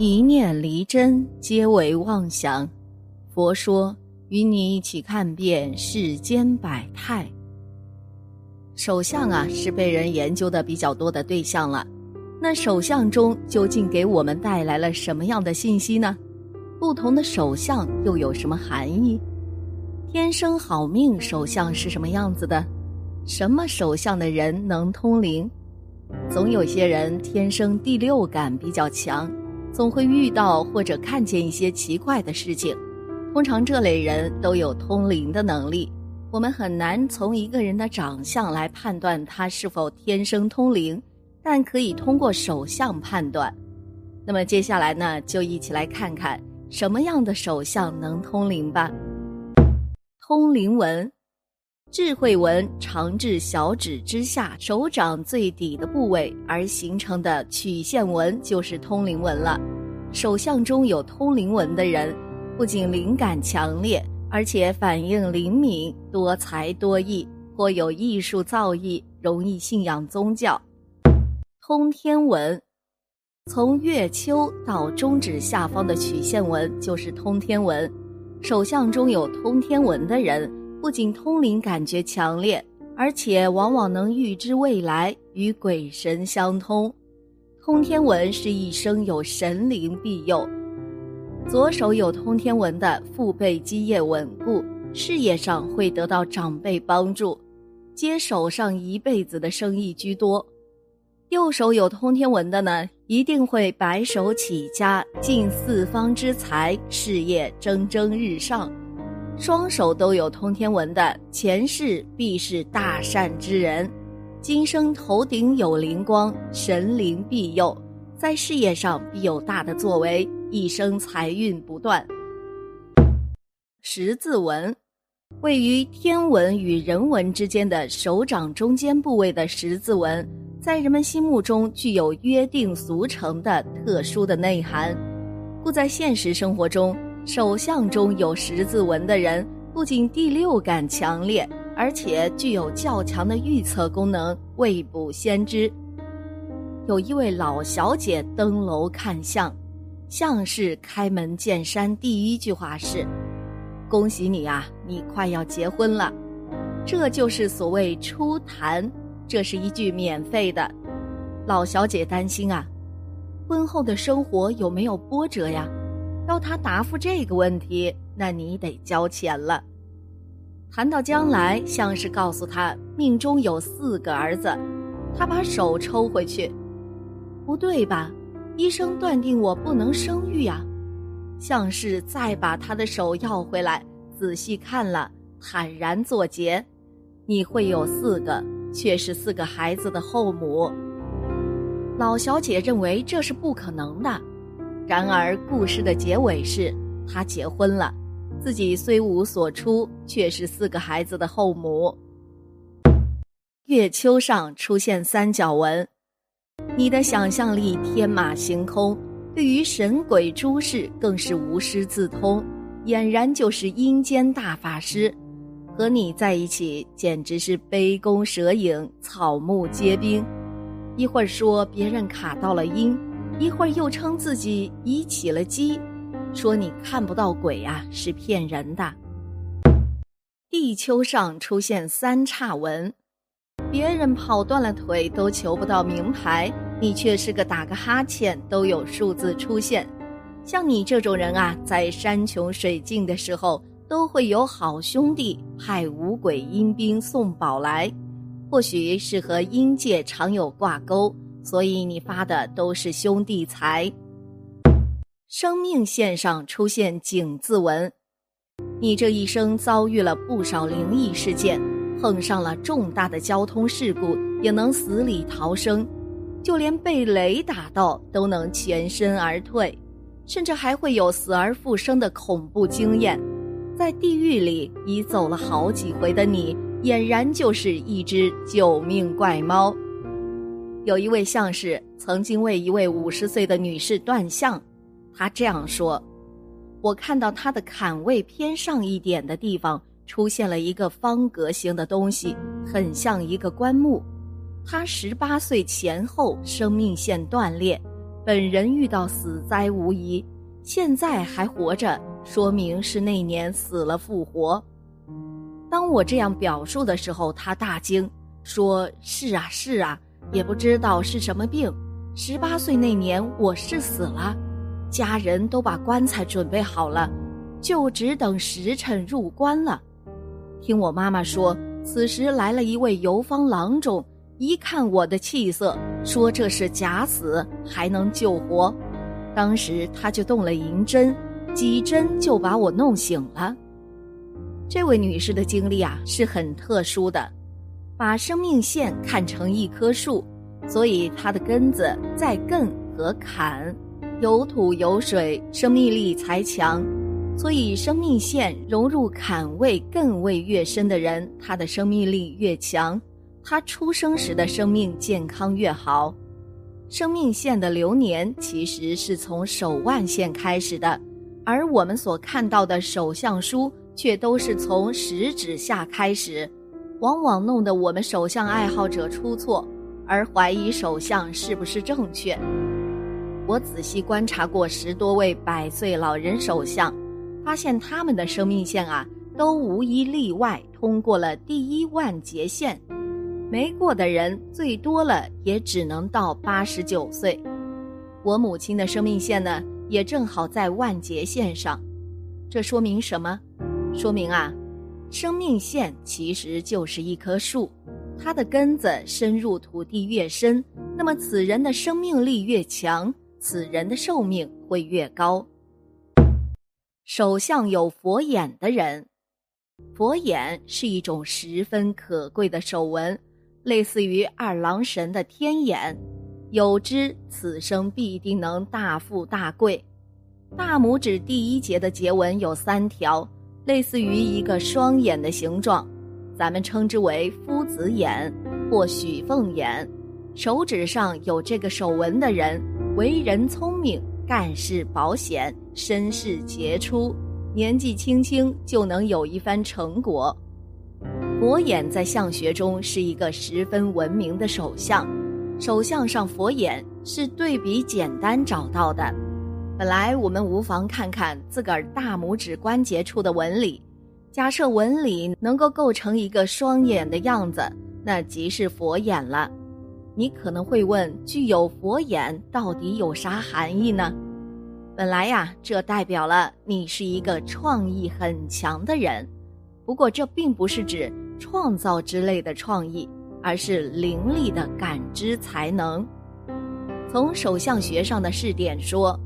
一念离真，皆为妄想。佛说，与你一起看遍世间百态。手相啊，是被人研究的比较多的对象了。那手相中究竟给我们带来了什么样的信息呢？不同的手相又有什么含义？天生好命手相是什么样子的？什么手相的人能通灵？总有些人天生第六感比较强。总会遇到或者看见一些奇怪的事情，通常这类人都有通灵的能力。我们很难从一个人的长相来判断他是否天生通灵，但可以通过手相判断。那么接下来呢，就一起来看看什么样的手相能通灵吧。通灵纹。智慧纹长至小指之下，手掌最底的部位而形成的曲线纹就是通灵纹了。手相中有通灵纹的人，不仅灵感强烈，而且反应灵敏、多才多艺，或有艺术造诣，容易信仰宗教。通天纹，从月丘到中指下方的曲线纹就是通天纹。手相中有通天纹的人。不仅通灵感觉强烈，而且往往能预知未来，与鬼神相通。通天文是一生有神灵庇佑。左手有通天文的，父辈基业稳固，事业上会得到长辈帮助，接手上一辈子的生意居多。右手有通天文的呢，一定会白手起家，尽四方之财，事业蒸蒸日上。双手都有通天文的，前世必是大善之人，今生头顶有灵光，神灵庇佑，在事业上必有大的作为，一生财运不断。十字纹，位于天文与人文之间的手掌中间部位的十字纹，在人们心目中具有约定俗成的特殊的内涵，故在现实生活中。手相中有十字纹的人，不仅第六感强烈，而且具有较强的预测功能，未卜先知。有一位老小姐登楼看相，相士开门见山，第一句话是：“恭喜你啊，你快要结婚了。”这就是所谓初谈，这是一句免费的。老小姐担心啊，婚后的生活有没有波折呀？要他答复这个问题，那你得交钱了。谈到将来，像是告诉他命中有四个儿子，他把手抽回去，不对吧？医生断定我不能生育呀。像是再把他的手要回来，仔细看了，坦然作结，你会有四个，却是四个孩子的后母。老小姐认为这是不可能的。然而，故事的结尾是，他结婚了，自己虽无所出，却是四个孩子的后母。月丘上出现三角纹，你的想象力天马行空，对于神鬼诸事更是无师自通，俨然就是阴间大法师。和你在一起，简直是杯弓蛇影，草木皆兵。一会儿说别人卡到了阴。一会儿又称自己已起了鸡，说你看不到鬼啊，是骗人的。地球上出现三叉纹，别人跑断了腿都求不到名牌，你却是个打个哈欠都有数字出现。像你这种人啊，在山穷水尽的时候，都会有好兄弟派五鬼阴兵送宝来，或许是和阴界常有挂钩。所以你发的都是兄弟财。生命线上出现井字纹，你这一生遭遇了不少灵异事件，碰上了重大的交通事故也能死里逃生，就连被雷打到都能全身而退，甚至还会有死而复生的恐怖经验。在地狱里已走了好几回的你，俨然就是一只救命怪猫。有一位相士曾经为一位五十岁的女士断相，他这样说：“我看到他的坎位偏上一点的地方出现了一个方格形的东西，很像一个棺木。他十八岁前后生命线断裂，本人遇到死灾无疑，现在还活着，说明是那年死了复活。当我这样表述的时候，他大惊，说：“是啊，是啊，也不知道是什么病。十八岁那年我是死了，家人都把棺材准备好了，就只等时辰入棺了。听我妈妈说，此时来了一位游方郎中。”一看我的气色，说这是假死，还能救活。当时他就动了银针，几针就把我弄醒了。这位女士的经历啊是很特殊的，把生命线看成一棵树，所以它的根子在根和坎，有土有水，生命力才强。所以生命线融入坎位、艮位越深的人，他的生命力越强。他出生时的生命健康越好，生命线的流年其实是从手腕线开始的，而我们所看到的手相书却都是从食指下开始，往往弄得我们手相爱好者出错，而怀疑手相是不是正确。我仔细观察过十多位百岁老人手相，发现他们的生命线啊，都无一例外通过了第一万劫线。没过的人最多了也只能到八十九岁，我母亲的生命线呢也正好在万劫线上，这说明什么？说明啊，生命线其实就是一棵树，它的根子深入土地越深，那么此人的生命力越强，此人的寿命会越高。手相有佛眼的人，佛眼是一种十分可贵的手纹。类似于二郎神的天眼，有之此生必定能大富大贵。大拇指第一节的节纹有三条，类似于一个双眼的形状，咱们称之为夫子眼或许凤眼。手指上有这个手纹的人，为人聪明，干事保险，身世杰出，年纪轻轻就能有一番成果。佛眼在相学中是一个十分闻名的手相，手相上佛眼是对比简单找到的。本来我们无妨看看自个儿大拇指关节处的纹理，假设纹理能够构成一个双眼的样子，那即是佛眼了。你可能会问，具有佛眼到底有啥含义呢？本来呀，这代表了你是一个创意很强的人。不过这并不是指。创造之类的创意，而是凌厉的感知才能。从手相学上的试点说，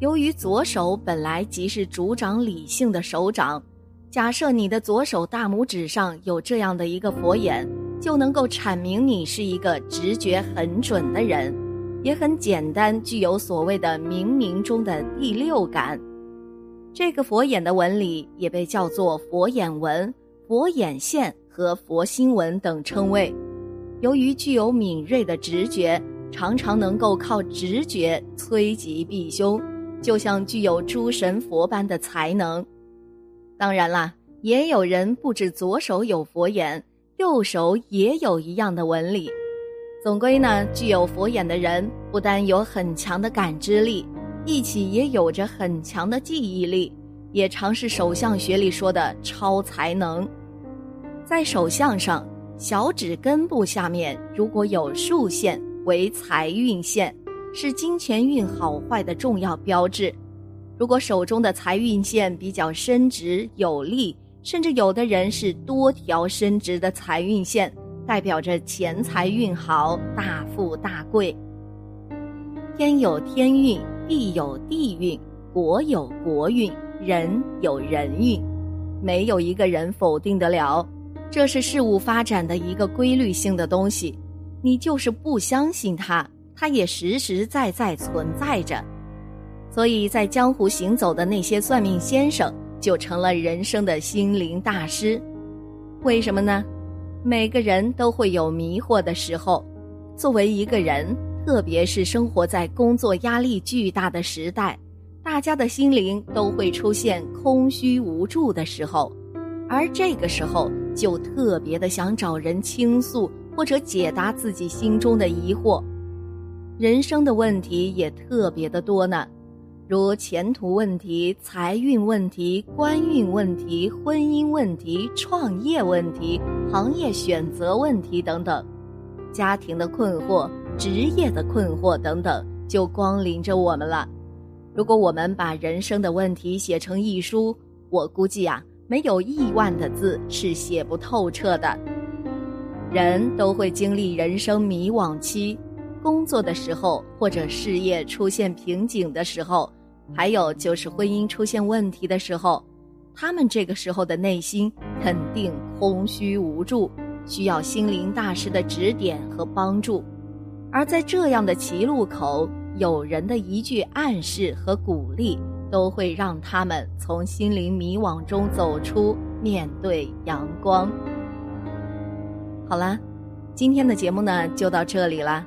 由于左手本来即是主掌理性的手掌，假设你的左手大拇指上有这样的一个佛眼，就能够阐明你是一个直觉很准的人，也很简单，具有所谓的冥冥中的第六感。这个佛眼的纹理也被叫做佛眼纹、佛眼线。和佛心纹等称谓，由于具有敏锐的直觉，常常能够靠直觉催吉避凶，就像具有诸神佛般的才能。当然啦，也有人不止左手有佛眼，右手也有一样的纹理。总归呢，具有佛眼的人不但有很强的感知力，一起也有着很强的记忆力，也常是手相学里说的超才能。在手相上，小指根部下面如果有竖线，为财运线，是金钱运好坏的重要标志。如果手中的财运线比较伸直有力，甚至有的人是多条伸直的财运线，代表着钱财运好，大富大贵。天有天运，地有地运，国有国运，人有人运，没有一个人否定得了。这是事物发展的一个规律性的东西，你就是不相信它，它也实实在在存在着。所以在江湖行走的那些算命先生，就成了人生的心灵大师。为什么呢？每个人都会有迷惑的时候。作为一个人，特别是生活在工作压力巨大的时代，大家的心灵都会出现空虚无助的时候。而这个时候，就特别的想找人倾诉，或者解答自己心中的疑惑。人生的问题也特别的多呢，如前途问题、财运问题、官运问题、婚姻问题、创业问题、行业选择问题等等，家庭的困惑、职业的困惑等等，就光临着我们了。如果我们把人生的问题写成一书，我估计啊，没有亿万的字是写不透彻的。人都会经历人生迷惘期，工作的时候或者事业出现瓶颈的时候，还有就是婚姻出现问题的时候，他们这个时候的内心肯定空虚无助，需要心灵大师的指点和帮助。而在这样的歧路口，有人的一句暗示和鼓励，都会让他们从心灵迷惘中走出，面对阳光。好啦，今天的节目呢就到这里啦。